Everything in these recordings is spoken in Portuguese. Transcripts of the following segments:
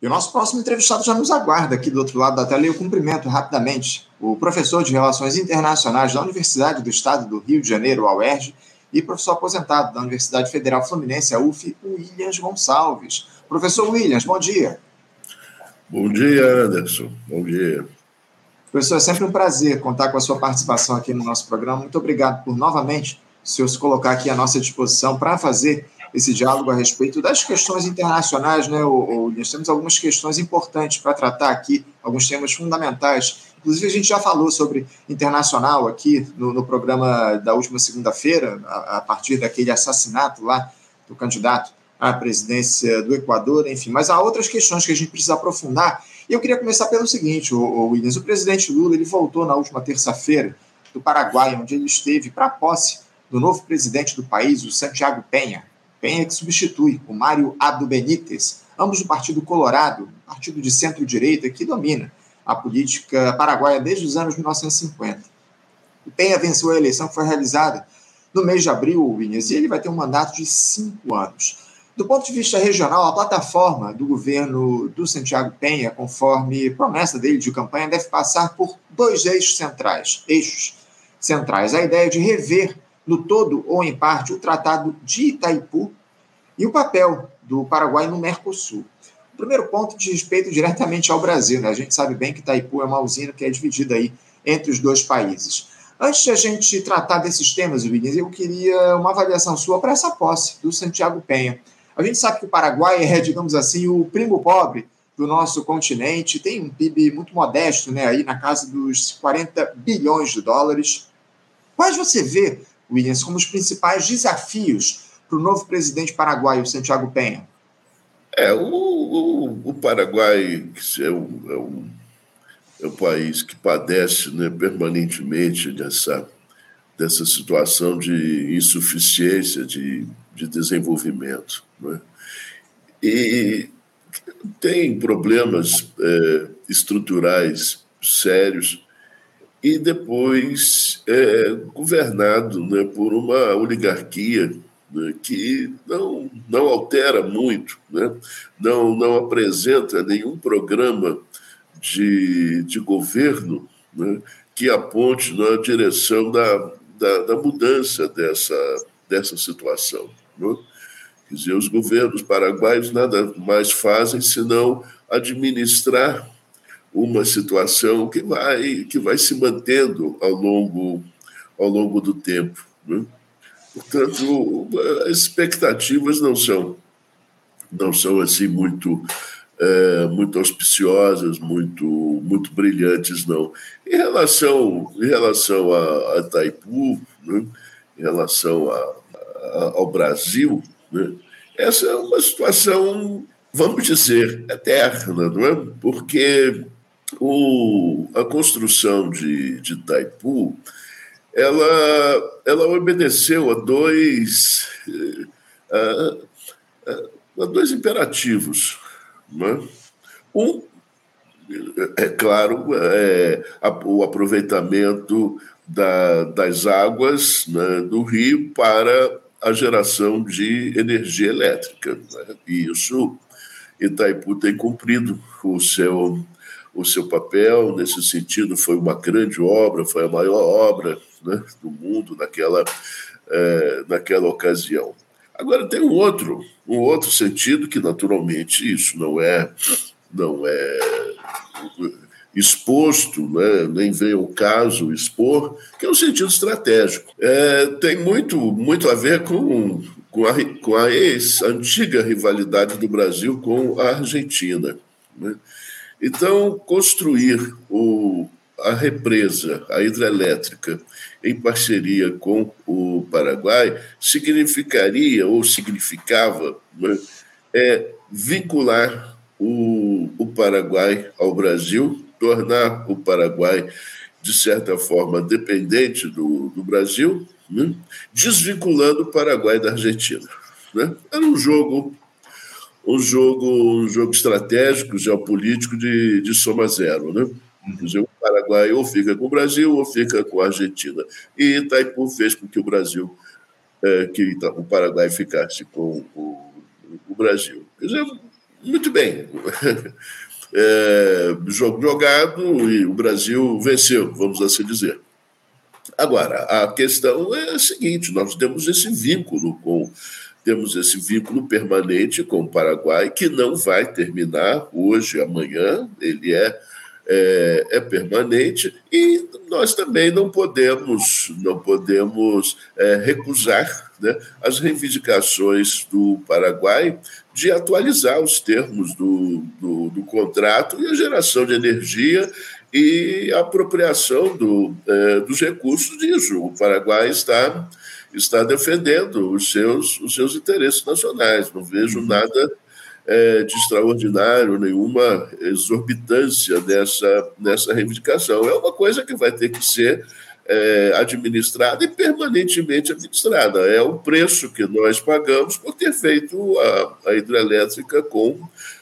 E o nosso próximo entrevistado já nos aguarda aqui do outro lado da tela. Eu cumprimento rapidamente o professor de Relações Internacionais da Universidade do Estado do Rio de Janeiro, a UERJ, e professor aposentado da Universidade Federal Fluminense, a UF, Williams Gonçalves. Professor Williams, bom dia. Bom dia, Anderson. Bom dia. Professor, é sempre um prazer contar com a sua participação aqui no nosso programa. Muito obrigado por novamente o senhor se colocar aqui à nossa disposição para fazer esse diálogo a respeito das questões internacionais, né, o, nós temos algumas questões importantes para tratar aqui, alguns temas fundamentais. Inclusive, a gente já falou sobre internacional aqui no, no programa da última segunda-feira, a, a, partir daquele assassinato lá do candidato à presidência do Equador, enfim. Mas há outras questões que a gente precisa aprofundar. E eu queria começar pelo seguinte, o, o Williams, o presidente Lula ele voltou na última terça-feira do Paraguai, onde ele esteve para posse do novo presidente do país, o Santiago Penha. Penha que substitui o Mário Abdo Benítez, ambos do Partido Colorado, partido de centro-direita que domina a política paraguaia desde os anos 1950. O Penha venceu a eleição que foi realizada no mês de abril, Winhas, e ele vai ter um mandato de cinco anos. Do ponto de vista regional, a plataforma do governo do Santiago Penha, conforme promessa dele de campanha, deve passar por dois eixos centrais. Eixos centrais. A ideia de rever no todo ou em parte, o Tratado de Itaipu e o papel do Paraguai no Mercosul. O primeiro ponto diz respeito diretamente ao Brasil. Né? A gente sabe bem que Itaipu é uma usina que é dividida aí entre os dois países. Antes de a gente tratar desses temas, Vinícius, eu queria uma avaliação sua para essa posse do Santiago Penha. A gente sabe que o Paraguai é, digamos assim, o primo pobre do nosso continente, tem um PIB muito modesto, né, aí na casa dos 40 bilhões de dólares. Quais você vê Williams, como os principais desafios para o novo presidente paraguaio, Santiago Penha? É, o, o, o Paraguai é um, é, um, é um país que padece né, permanentemente dessa, dessa situação de insuficiência de, de desenvolvimento. Né? E tem problemas é, estruturais sérios e depois é, governado né, por uma oligarquia né, que não, não altera muito, né, não, não apresenta nenhum programa de, de governo né, que aponte na direção da, da, da mudança dessa, dessa situação. Né? Quer dizer, os governos paraguaios nada mais fazem senão administrar uma situação que vai, que vai se mantendo ao longo, ao longo do tempo. Né? Portanto, as expectativas não são, não são assim muito, é, muito auspiciosas, muito, muito brilhantes, não. Em relação, em relação a, a Taipu, né? em relação a, a, ao Brasil, né? essa é uma situação, vamos dizer, eterna, não é? Porque o, a construção de, de Taipu ela, ela obedeceu a dois, a, a, a dois imperativos. Né? Um, é claro, é a, o aproveitamento da, das águas né, do rio para a geração de energia elétrica. Né? E isso Itaipu tem cumprido o seu o seu papel nesse sentido foi uma grande obra, foi a maior obra né, do mundo naquela, é, naquela ocasião. Agora tem um outro, um outro sentido que naturalmente isso não é não é exposto, né, nem vem o caso expor, que é o um sentido estratégico. É, tem muito, muito a ver com, com a, com a ex-antiga rivalidade do Brasil com a Argentina. Né? Então, construir o, a represa, a hidrelétrica, em parceria com o Paraguai, significaria ou significava né, é, vincular o, o Paraguai ao Brasil, tornar o Paraguai, de certa forma, dependente do, do Brasil, né, desvinculando o Paraguai da Argentina. Né? Era um jogo um jogo, um jogo estratégico, geopolítico de, de soma zero. Né? Quer dizer, o Paraguai ou fica com o Brasil ou fica com a Argentina. E Itaipu fez com que o Brasil, é, que o Paraguai ficasse com o, o Brasil. Quer dizer, muito bem. É, jogo jogado e o Brasil venceu, vamos assim dizer. Agora, a questão é a seguinte: nós temos esse vínculo com temos esse vínculo permanente com o Paraguai que não vai terminar hoje, amanhã. Ele é é, é, permanente e nós também não podemos não podemos é, recusar né, as reivindicações do Paraguai de atualizar os termos do, do, do contrato e a geração de energia e a apropriação do, é, dos recursos disso. O Paraguai está está defendendo os seus, os seus interesses nacionais. Não vejo uhum. nada é, de extraordinário, nenhuma exorbitância nessa, nessa reivindicação. É uma coisa que vai ter que ser é, administrada e permanentemente administrada. É o preço que nós pagamos por ter feito a, a hidrelétrica com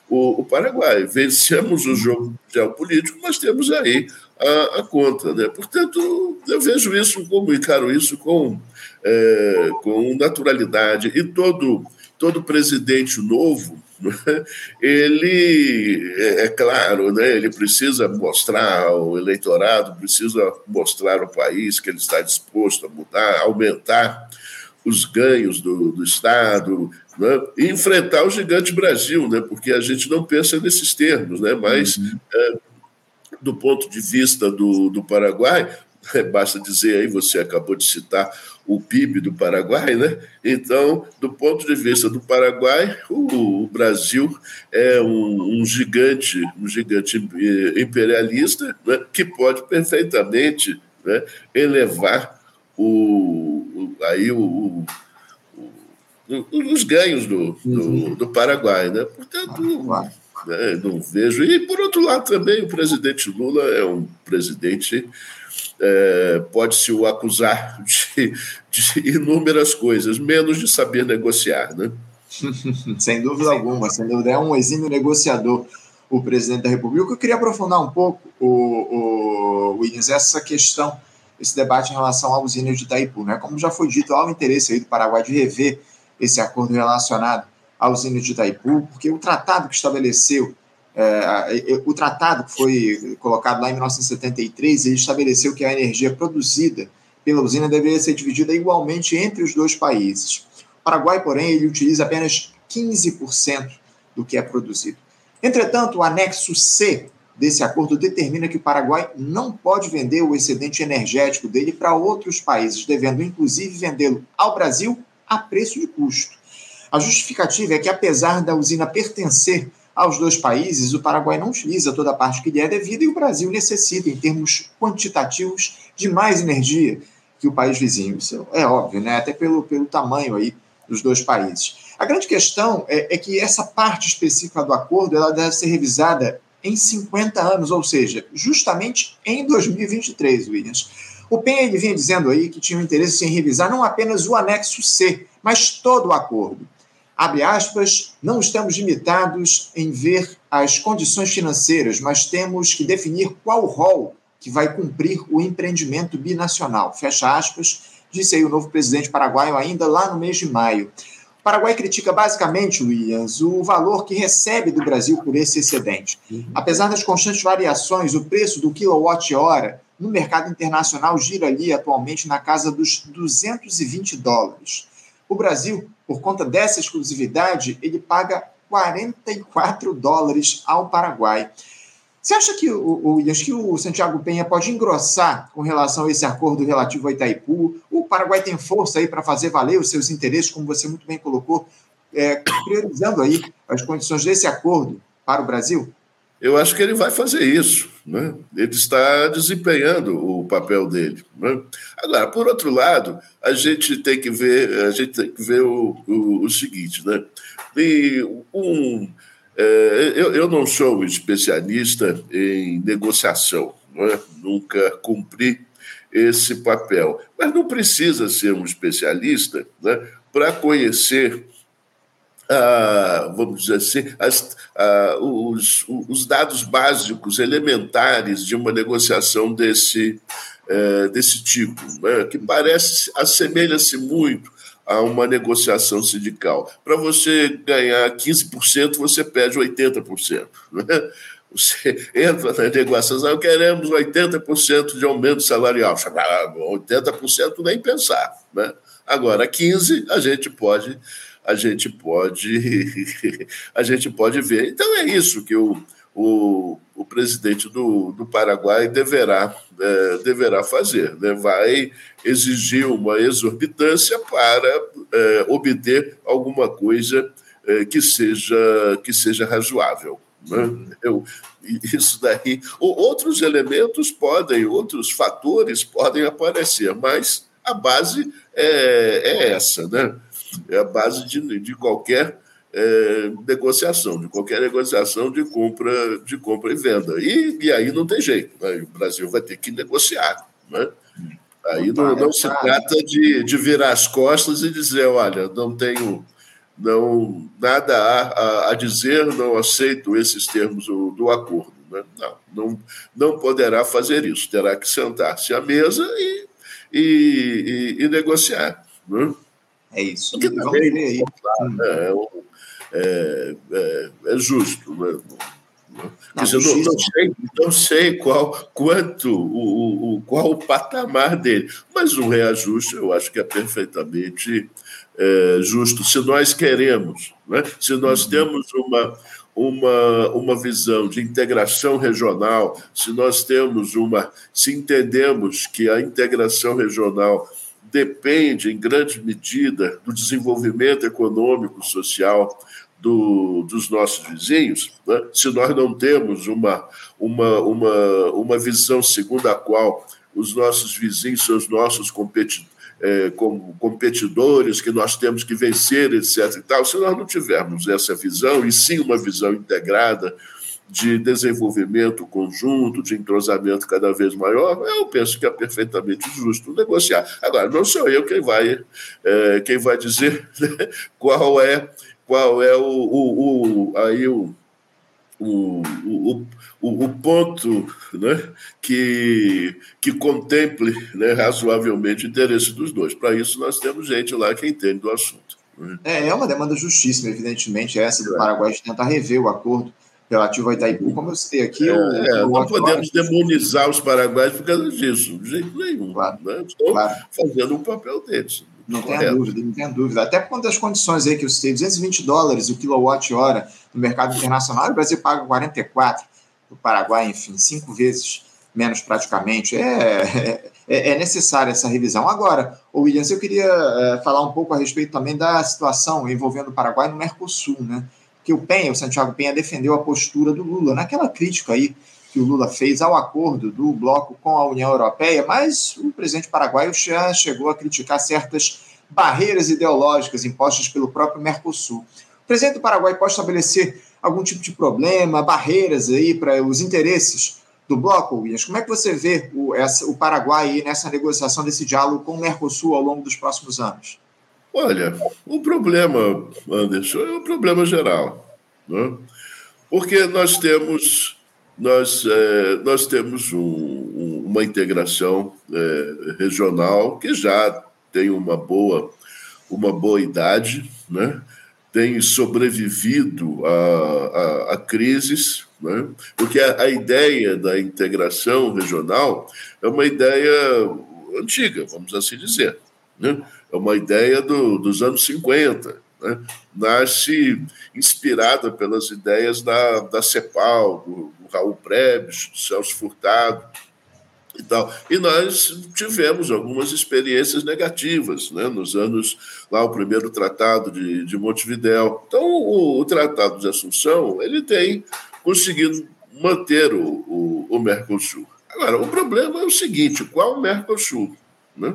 o, o, Paraguai. Vencemos o jogo geopolítico, mas temos aí a, a, conta. Né? Portanto, eu vejo isso como, encaro isso com, é, com naturalidade. E todo, todo presidente novo ele é, é claro, né, ele precisa mostrar o eleitorado, precisa mostrar ao país que ele está disposto a mudar, aumentar os ganhos do, do Estado, né, e enfrentar o gigante Brasil, né, porque a gente não pensa nesses termos, né, mas uhum. é, do ponto de vista do, do Paraguai, basta dizer aí, você acabou de citar o PIB do Paraguai, né? Então, do ponto de vista do Paraguai, o, o Brasil é um, um, gigante, um gigante imperialista, né? que pode perfeitamente né? elevar o, o aí o, os ganhos do, do, uhum. do, Paraguai, né? Portanto, né, não vejo. E por outro lado também o presidente Lula é um presidente é, pode-se o acusar de, de, inúmeras coisas, menos de saber negociar. Né? sem dúvida alguma, sem dúvida. É um exímio negociador o presidente da República. Eu queria aprofundar um pouco, o, o Williams, essa questão, esse debate em relação à usina de Itaipu. Né? Como já foi dito, há o interesse aí do Paraguai de rever esse acordo relacionado à usina de Itaipu, porque o tratado que estabeleceu é, o tratado que foi colocado lá em 1973, ele estabeleceu que a energia produzida pela usina deveria ser dividida igualmente entre os dois países. O Paraguai, porém, ele utiliza apenas 15% do que é produzido. Entretanto, o anexo C desse acordo determina que o Paraguai não pode vender o excedente energético dele para outros países, devendo inclusive vendê-lo ao Brasil a preço de custo. A justificativa é que, apesar da usina pertencer aos dois países, o Paraguai não utiliza toda a parte que lhe é devida e o Brasil necessita, em termos quantitativos, de mais energia que o país vizinho. Isso é óbvio, né? até pelo, pelo tamanho aí dos dois países. A grande questão é, é que essa parte específica do acordo ela deve ser revisada em 50 anos, ou seja, justamente em 2023, Williams. O PEN ele vinha dizendo aí que tinha um interesse em revisar não apenas o anexo C, mas todo o acordo abre aspas, não estamos limitados em ver as condições financeiras, mas temos que definir qual rol que vai cumprir o empreendimento binacional. Fecha aspas, disse aí o novo presidente paraguaio ainda lá no mês de maio. O Paraguai critica basicamente, Williams, o valor que recebe do Brasil por esse excedente. Uhum. Apesar das constantes variações, o preço do quilowatt-hora no mercado internacional gira ali atualmente na casa dos 220 dólares. O Brasil, por conta dessa exclusividade, ele paga 44 dólares ao Paraguai. Você acha que o, o, que o Santiago Penha pode engrossar com relação a esse acordo relativo a Itaipu? O Paraguai tem força aí para fazer valer os seus interesses, como você muito bem colocou, é, priorizando aí as condições desse acordo para o Brasil? Eu acho que ele vai fazer isso. Né? Ele está desempenhando o papel dele. Né? Agora, por outro lado, a gente tem que ver, a gente tem que ver o, o, o seguinte, né? E um, é, eu, eu não sou especialista em negociação, né? nunca cumpri esse papel, mas não precisa ser um especialista né? para conhecer ah, vamos dizer assim, as, ah, os, os, dados básicos, elementares de uma negociação desse, eh, desse tipo, né, que parece, assemelha-se muito a uma negociação sindical. Para você ganhar 15%, você pede 80%. Né? Você entra na negociação, queremos 80% de aumento salarial. 80% nem pensar. Né? Agora, 15% a gente pode a gente pode a gente pode ver. Então é isso que o, o, o presidente do, do Paraguai deverá, é, deverá fazer. Né? Vai exigir uma exorbitância para é, obter alguma coisa é, que, seja, que seja razoável. Né? Eu, isso daí. Outros elementos podem, outros fatores podem aparecer, mas a base é, é essa, né? É a base de, de qualquer é, negociação, de qualquer negociação de compra, de compra e venda. E, e aí não tem jeito, né? o Brasil vai ter que negociar. Né? Aí não, não se trata de, de virar as costas e dizer, olha, não tenho não nada a, a, dizer, não aceito esses termos do, do acordo. Né? Não, não, não poderá fazer isso, terá que sentar-se à mesa e, e, e, e negociar. Né? É isso. Porque também, aí. É, é, é, é justo. Né? Quer dizer, não, não, sei, não sei qual, quanto, o, o, qual o patamar dele, mas um reajuste eu acho que é perfeitamente é, justo. Se nós queremos, né? se nós uhum. temos uma, uma, uma visão de integração regional, se nós temos uma. se entendemos que a integração regional depende, em grande medida, do desenvolvimento econômico, social do, dos nossos vizinhos, né? se nós não temos uma, uma, uma, uma visão segundo a qual os nossos vizinhos são os nossos competidores, é, como competidores que nós temos que vencer, etc. E tal. Se nós não tivermos essa visão, e sim uma visão integrada de desenvolvimento conjunto, de entrosamento cada vez maior, eu penso que é perfeitamente justo negociar. Agora, não sou eu quem vai, é, quem vai dizer né, qual é qual é o, o, o aí o, o, o, o, ponto né, que, que contemple né, razoavelmente o interesse dos dois. Para isso, nós temos gente lá que entende do assunto. Né? É, é uma demanda justíssima, evidentemente, essa do Paraguai de tentar rever o acordo relativo ao Itaipu, como eu citei aqui. É, o, é, o não podemos demonizar os paraguaios por causa disso, de jeito nenhum. Claro, né? Estão claro. fazendo o papel deles. Não tenha dúvida, não tenha dúvida. Até por conta das condições aí que eu citei, 220 dólares o quilowatt-hora no mercado internacional, o Brasil paga 44, o Paraguai, enfim, cinco vezes menos praticamente. É, é, é necessária essa revisão. Agora, Williams, eu queria é, falar um pouco a respeito também da situação envolvendo o Paraguai no Mercosul, né? Que o Penha, o Santiago Penha, defendeu a postura do Lula naquela crítica aí que o Lula fez ao acordo do bloco com a União Europeia, mas o presidente paraguaio já chegou a criticar certas barreiras ideológicas impostas pelo próprio Mercosul. O presidente do Paraguai pode estabelecer algum tipo de problema, barreiras aí para os interesses do bloco, Williams? Como é que você vê o, essa, o Paraguai nessa negociação desse diálogo com o Mercosul ao longo dos próximos anos? Olha, o problema, Anderson, é um problema geral. Né? Porque nós temos nós, é, nós temos um, um, uma integração é, regional que já tem uma boa, uma boa idade, né? tem sobrevivido a, a, a crises, né? porque a, a, ideia da integração regional é uma ideia antiga, vamos assim dizer. Né? É uma ideia do, dos anos 50. Né? Nasce inspirada pelas ideias da, da CEPAL, do, Raul Prebes, do Celso Furtado e tal. E nós tivemos algumas experiências negativas, né? nos anos, lá o primeiro tratado de, de Montevidéu. Então, o, o Tratado de Assunção, ele tem conseguido manter o, o, o Mercosul. Agora, o problema é o seguinte, qual o Mercosul? Né?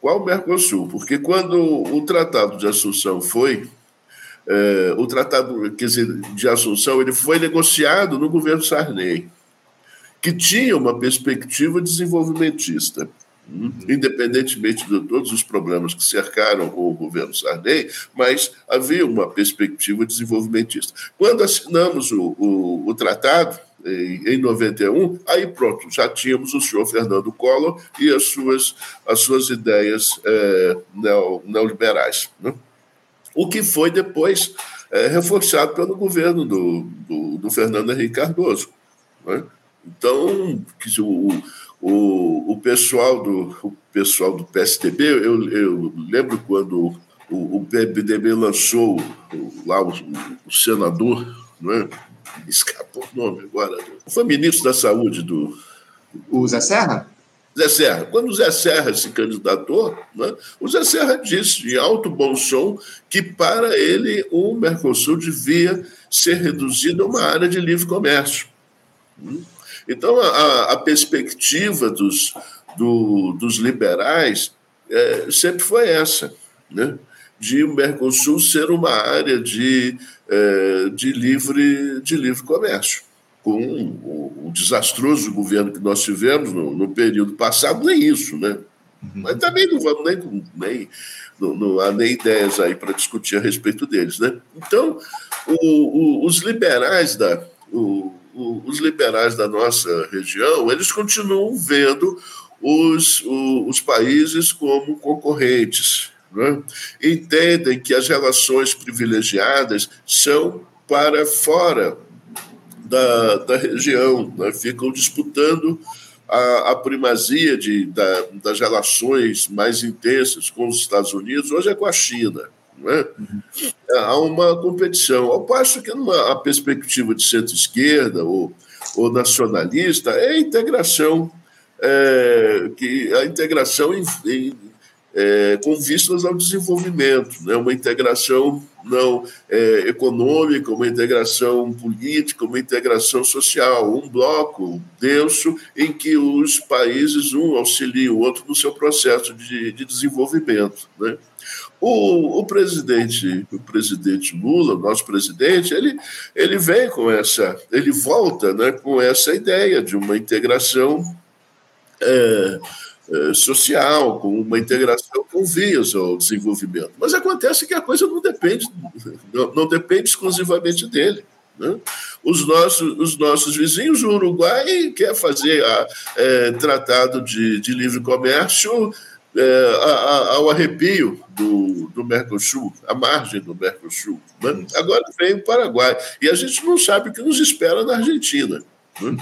Qual o Mercosul? Porque quando o Tratado de Assunção foi é, o tratado quer dizer, de Assunção ele foi negociado no governo Sarney, que tinha uma perspectiva desenvolvimentista. Uhum. Independentemente de todos os problemas que cercaram o governo Sarney, mas havia uma perspectiva desenvolvimentista. Quando assinamos o, o, o tratado, em, em 91, aí pronto, já tínhamos o senhor Fernando Collor e as suas, as suas ideias é, neoliberais. Né? O que foi depois é, reforçado pelo governo do, do, do Fernando Henrique Cardoso. Né? Então, o, o, o, pessoal do, o pessoal do PSDB, eu, eu lembro quando o, o lançou lá o, o senador, não é? escapou o nome agora, foi ministro da Saúde do. O Zé Serra? Zé Serra. Quando o Zé Serra se candidatou, né, o Zé Serra disse, em alto bom som, que para ele o Mercosul devia ser reduzido a uma área de livre comércio. Então, a, a perspectiva dos, do, dos liberais é, sempre foi essa, né? De o Mercosul ser uma área de, é, de, livre, de livre comércio com o, o, desastroso governo que nós tivemos no, no, período passado, nem isso, né? Uhum. Mas também não vamos nem, nem não, não há nem ideias aí para discutir a respeito deles, né? Então, o, os liberais da os liberais da nossa região, eles continuam vendo os, os países como concorrentes, né? entendem que as relações privilegiadas são para fora da, da região, né? ficam disputando a, a primazia de, da, das relações mais intensas com os Estados Unidos, hoje é com a China. Né? Uhum. Há uma competição. Ao passo que, numa perspectiva de centro-esquerda ou, ou nacionalista, é a integração, é, que, a integração em, em é, com vistas ao desenvolvimento, né? uma integração não é, econômica, uma integração política, uma integração social, um bloco denso em que os países, um auxilia o outro no seu processo de, de desenvolvimento. Né? O, o, presidente, o presidente Lula, nosso presidente, ele, ele vem com essa, ele volta né, com essa ideia de uma integração é, social, com uma integração com vias ao desenvolvimento. Mas acontece que a coisa não depende, não, não depende exclusivamente dele. Né? Os, nossos, os nossos vizinhos, o Uruguai quer fazer a, é, tratado de, de livre comércio é, a, a, ao arrepio do, do Mercosul, à margem do Mercosul. Né? Agora vem o Paraguai. E a gente não sabe o que nos espera na Argentina. Né?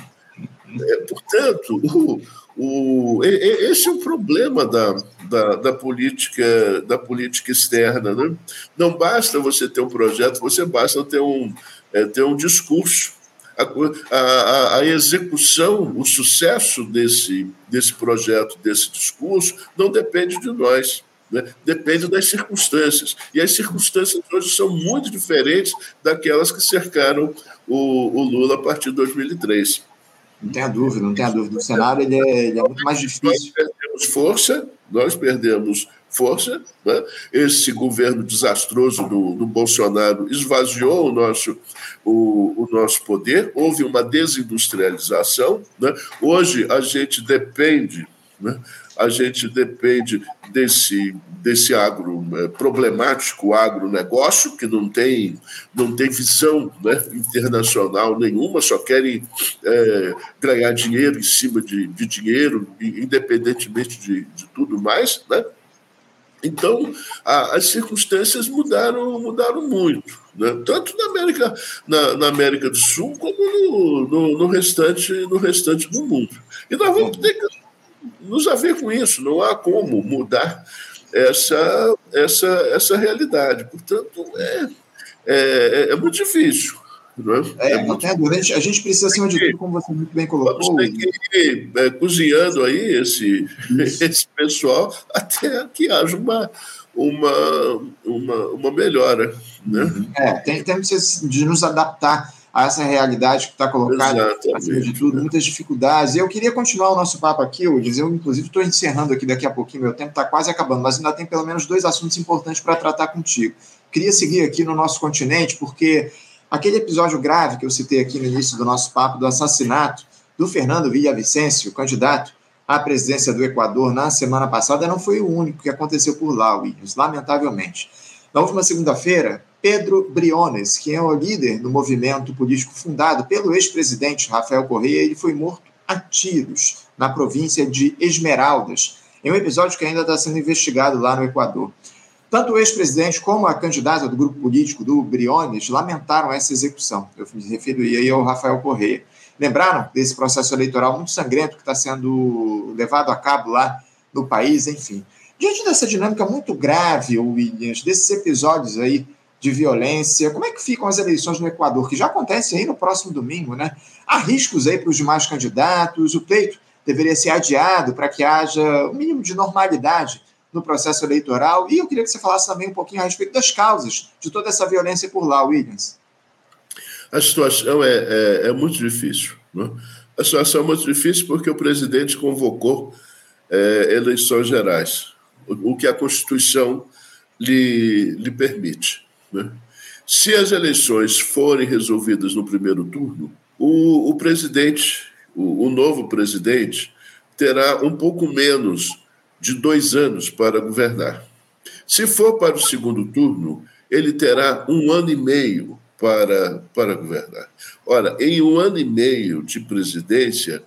É, portanto, o, o, esse é o problema da, da, da, política, da política externa. Né? Não basta você ter um projeto, você basta ter um, é, ter um discurso. A, a, a, execução, o sucesso desse, desse projeto, desse discurso, não depende de nós. Né? Depende das circunstâncias. E as circunstâncias hoje são muito diferentes daquelas que cercaram o, o Lula a partir de 2003. Não tenha dúvida, não tenha dúvida. O cenário ele é, ele é muito mais difícil. Nós perdemos força, nós perdemos força. Né? Esse governo desastroso do, do Bolsonaro esvaziou o nosso, o, o, nosso poder, houve uma desindustrialização. Né? Hoje a gente depende né? A gente depende desse, desse agro é, problemático agronegócio, que não tem, não tem visão né, internacional nenhuma, só querem é, ganhar dinheiro em cima de, de dinheiro, independentemente de, de tudo mais. Né? Então, a, as circunstâncias mudaram, mudaram muito, né? tanto na América, na, na, América do Sul como no, no, no, restante, no restante do mundo. E nós vamos ter que nos a ver com isso, não há como mudar essa, essa, essa realidade. Portanto, é, é, é muito difícil. É, é muito... a gente precisa, acima de tudo, como você muito bem colocou. Vamos ter que ir é, cozinhando aí esse, esse pessoal até que haja uma, uma, uma, uma melhora. Né? É, tem, temos de nos adaptar a essa realidade que está colocada, acima de tudo, muitas dificuldades. E eu queria continuar o nosso papo aqui, Udes. Eu, inclusive, estou encerrando aqui daqui a pouquinho, meu tempo está quase acabando, mas ainda tem pelo menos dois assuntos importantes para tratar contigo. Queria seguir aqui no nosso continente, porque aquele episódio grave que eu citei aqui no início do nosso papo, do assassinato do Fernando Villavicencio, candidato à presidência do Equador na semana passada, não foi o único que aconteceu por lá, Williams, lamentavelmente. Na última segunda-feira, Pedro Briones, que é o líder do movimento político fundado pelo ex-presidente Rafael Correia, ele foi morto a tiros na província de Esmeraldas, em um episódio que ainda está sendo investigado lá no Equador. Tanto o ex-presidente como a candidata do grupo político do Briones lamentaram essa execução. Eu me refiro aí ao Rafael Correia. Lembraram desse processo eleitoral muito sangrento que está sendo levado a cabo lá no país, enfim. Diante dessa dinâmica muito grave, Williams, desses episódios aí de violência, como é que ficam as eleições no Equador, que já acontecem aí no próximo domingo, né? Há riscos aí para os demais candidatos, o pleito deveria ser adiado para que haja um mínimo de normalidade no processo eleitoral. E eu queria que você falasse também um pouquinho a respeito das causas de toda essa violência por lá, Williams. A situação é, é, é muito difícil. Né? A situação é muito difícil porque o presidente convocou é, eleições gerais o que a Constituição lhe, lhe permite. Né? Se as eleições forem resolvidas no primeiro turno, o, o presidente, o, o novo presidente, terá um pouco menos de dois anos para governar. Se for para o segundo turno, ele terá um ano e meio para, para governar. Ora, em um ano e meio de presidência,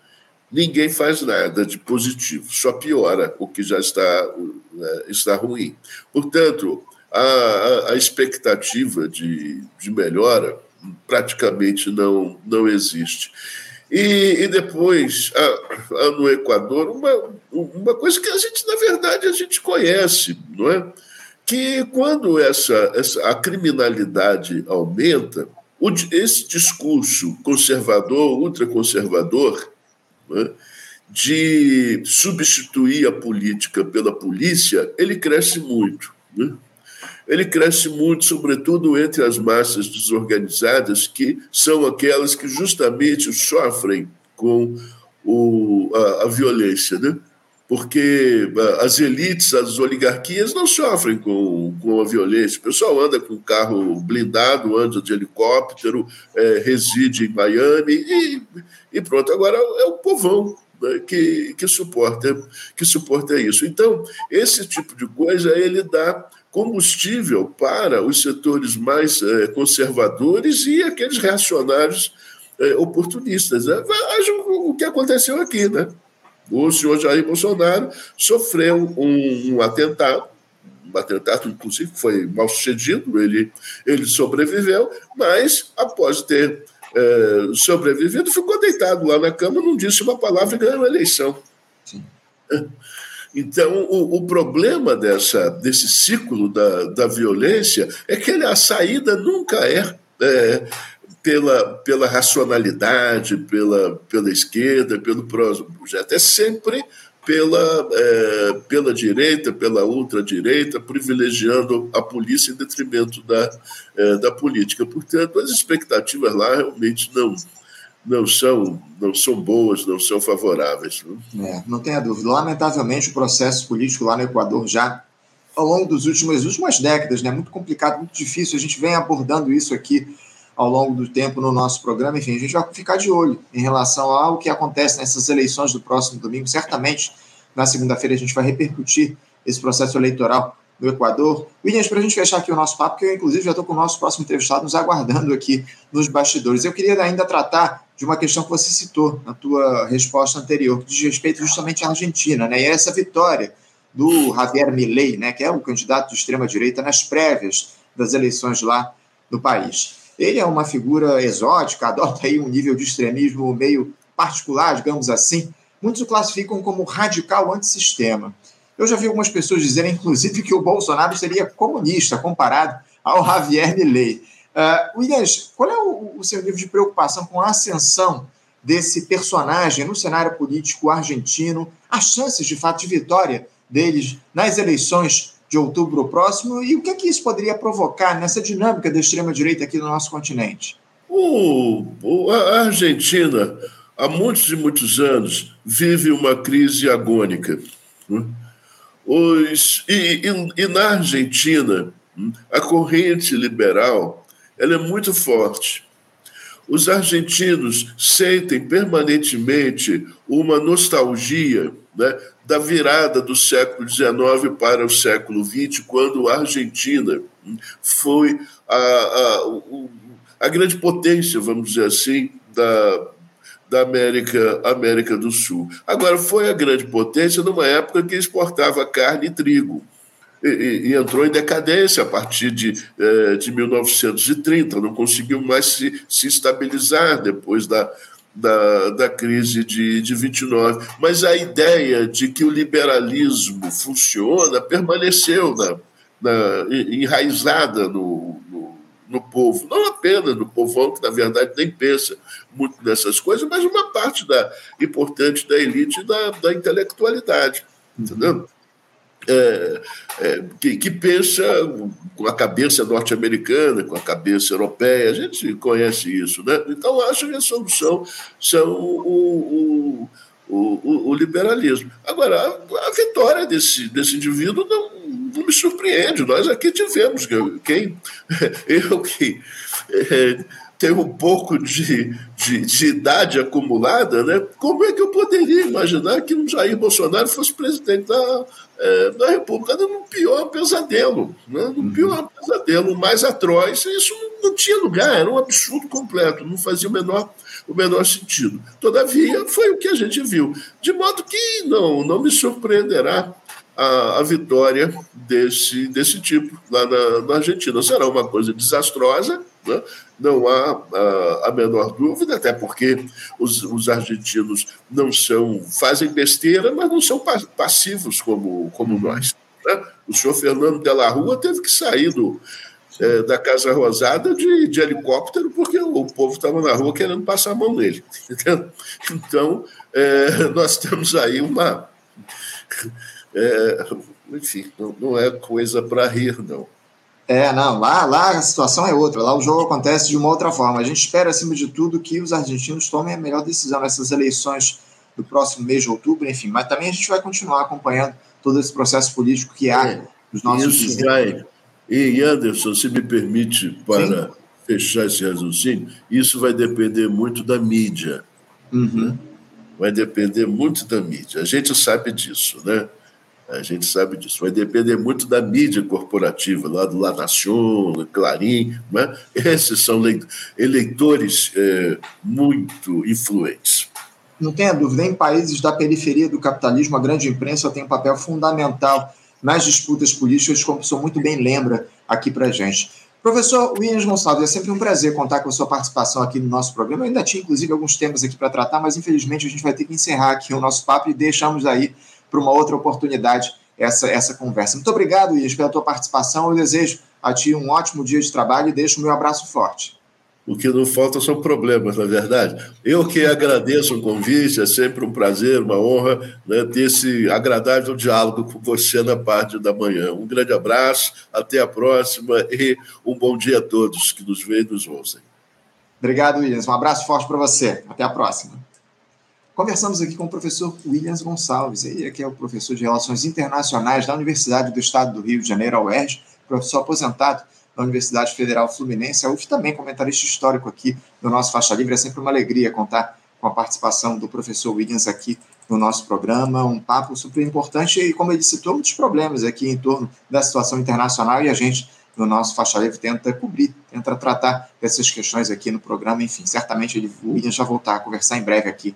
ninguém faz nada de positivo, só piora o que já está, né, está ruim. Portanto, a, a expectativa de, de melhora praticamente não, não existe. E, e depois, a, a, no Equador, uma, uma coisa que a gente, na verdade, a gente conhece, não é? Que quando essa, essa, a criminalidade aumenta, o, esse discurso conservador, ultraconservador, né, de substituir a política pela polícia, ele cresce muito. Né? Ele cresce muito, sobretudo entre as massas desorganizadas, que são aquelas que justamente sofrem com o, a, a violência. Né? Porque as elites, as oligarquias não sofrem com, com a violência. O pessoal anda com carro blindado, anda de helicóptero, é, reside em Miami e, e pronto. Agora é o povão né, que, que, suporta, que suporta isso. Então, esse tipo de coisa ele dá combustível para os setores mais é, conservadores e aqueles reacionários é, oportunistas. Né? O que aconteceu aqui, né? O senhor Jair Bolsonaro sofreu um, um atentado, um atentado, inclusive, foi mal sucedido, ele, ele sobreviveu, mas após ter é, sobrevivido, ficou deitado lá na cama, não disse uma palavra e ganhou a eleição. Sim. Então, o, o, problema dessa, desse ciclo da, da violência é que ele, a saída nunca é, é pela, pela racionalidade, pela, pela esquerda, pelo projeto. É sempre pela, é, pela direita, pela ultradireita, privilegiando a polícia em detrimento da, é, da política. Portanto, as expectativas lá realmente não, não são, não são boas, não são favoráveis. Né? É, não tenha dúvida. Lamentavelmente, o processo político lá no Equador já ao longo das últimas, últimas décadas, né, muito complicado, muito difícil. A gente vem abordando isso aqui ao longo do tempo no nosso programa. Enfim, a gente vai ficar de olho em relação ao que acontece nessas eleições do próximo domingo. Certamente, na segunda-feira, a gente vai repercutir esse processo eleitoral no Equador. Williams, para a gente fechar aqui o nosso papo, que eu, inclusive, já estou com o nosso próximo entrevistado nos aguardando aqui nos bastidores. Eu queria ainda tratar de uma questão que você citou na tua resposta anterior, que diz respeito justamente à Argentina, né? E essa vitória do Javier Milei, né, que é o candidato de extrema-direita nas prévias das eleições lá no país. Ele é uma figura exótica, adota aí um nível de extremismo meio particular, digamos assim. Muitos o classificam como radical antissistema. Eu já vi algumas pessoas dizerem, inclusive, que o Bolsonaro seria comunista comparado ao Javier Milei. Uh, Williams, qual é o, o seu nível de preocupação com a ascensão desse personagem no cenário político argentino, as chances de fato de vitória deles nas eleições de outubro próximo e o que, é que isso poderia provocar nessa dinâmica da extrema-direita aqui no nosso continente? O, a Argentina, há muitos e muitos anos, vive uma crise agônica. Né? Os, e, e, e, na Argentina, a corrente liberal ela é muito forte. Os argentinos sentem permanentemente uma nostalgia né, da virada do século XIX para o século XX, quando a Argentina foi a, a, a grande potência, vamos dizer assim, da, da América, América do Sul. Agora, foi a grande potência numa época que exportava carne e trigo. E, e, e entrou em decadência a partir de, eh, de 1930, não conseguiu mais se, se estabilizar depois da, da, da crise de, de 29. Mas a ideia de que o liberalismo funciona permaneceu na, na, enraizada no, no, no povo, não apenas no povão, que na verdade nem pensa muito nessas coisas, mas uma parte da, importante da elite da, da intelectualidade. Entendeu? É, é, que, que, pensa com a cabeça norte-americana, com a cabeça europeia, a gente conhece isso. Né? Então, acho que a solução são o, o, o, o liberalismo. Agora, a, a, vitória desse, desse indivíduo não, não me surpreende. Nós aqui tivemos quem. Eu que. É, tem um pouco de, de, de, idade acumulada, né? como é que eu poderia imaginar que um Jair Bolsonaro fosse presidente da, é, da República no pior pesadelo, né? no uhum. pior pesadelo, mais atroz. Isso não, não tinha lugar, era um absurdo completo, não fazia o menor, o menor sentido. Todavia, foi o que a gente viu. De modo que não, não me surpreenderá a, a, vitória desse, desse tipo lá na, na, Argentina. Será uma coisa desastrosa, né? não há a, a, menor dúvida, até porque os, os, argentinos não são, fazem besteira, mas não são passivos como, como uhum. nós. Né? O senhor Fernando de la Rua teve que sair do, é, da Casa Rosada de, de helicóptero, porque o, o povo estava na rua querendo passar a mão nele. Entendeu? Então, é, nós temos aí uma é, enfim, não, não é coisa para rir, não. É, não, lá, lá a situação é outra, lá o jogo acontece de uma outra forma. A gente espera, acima de tudo, que os argentinos tomem a melhor decisão nessas eleições do próximo mês de outubro, enfim, mas também a gente vai continuar acompanhando todo esse processo político que há é, nos nossos Isso vizinhos. vai. E Anderson, se me permite, para Sim. fechar esse raciocínio, isso vai depender muito da mídia. Uhum. Né? Vai depender muito da mídia. A gente sabe disso, né? A gente sabe disso. Vai depender muito da mídia corporativa, lá do La Nación, Clarim. Né? Esses são eleitores é, muito influentes. Não tenha dúvida, em países da periferia do capitalismo, a grande imprensa tem um papel fundamental nas disputas políticas, como o senhor muito bem lembra aqui para gente. Professor Williams Gonçalves, é sempre um prazer contar com a sua participação aqui no nosso programa. Eu ainda tinha, inclusive, alguns temas aqui para tratar, mas infelizmente a gente vai ter que encerrar aqui o nosso papo e deixamos aí para uma outra oportunidade essa, essa conversa. Muito obrigado, Ias, pela tua participação. Eu desejo a ti um ótimo dia de trabalho e deixo o meu abraço forte. O que não falta são problemas, na verdade. Eu que agradeço o convite, é sempre um prazer, uma honra né, ter esse agradável diálogo com você na parte da manhã. Um grande abraço, até a próxima e um bom dia a todos que nos veem e nos ouçam. Obrigado, Williams. Um abraço forte para você. Até a próxima. Conversamos aqui com o professor Williams Gonçalves, ele que é o professor de Relações Internacionais da Universidade do Estado do Rio de Janeiro, a UERJ, professor aposentado da Universidade Federal Fluminense, a UF também comentarista histórico aqui do nosso Faixa Livre. É sempre uma alegria contar com a participação do professor Williams aqui no nosso programa, um papo super importante e, como ele citou, muitos problemas aqui em torno da situação internacional e a gente, no nosso Faixa Livre, tenta cobrir, tenta tratar dessas questões aqui no programa. Enfim, certamente ele, o Williams já voltar a conversar em breve aqui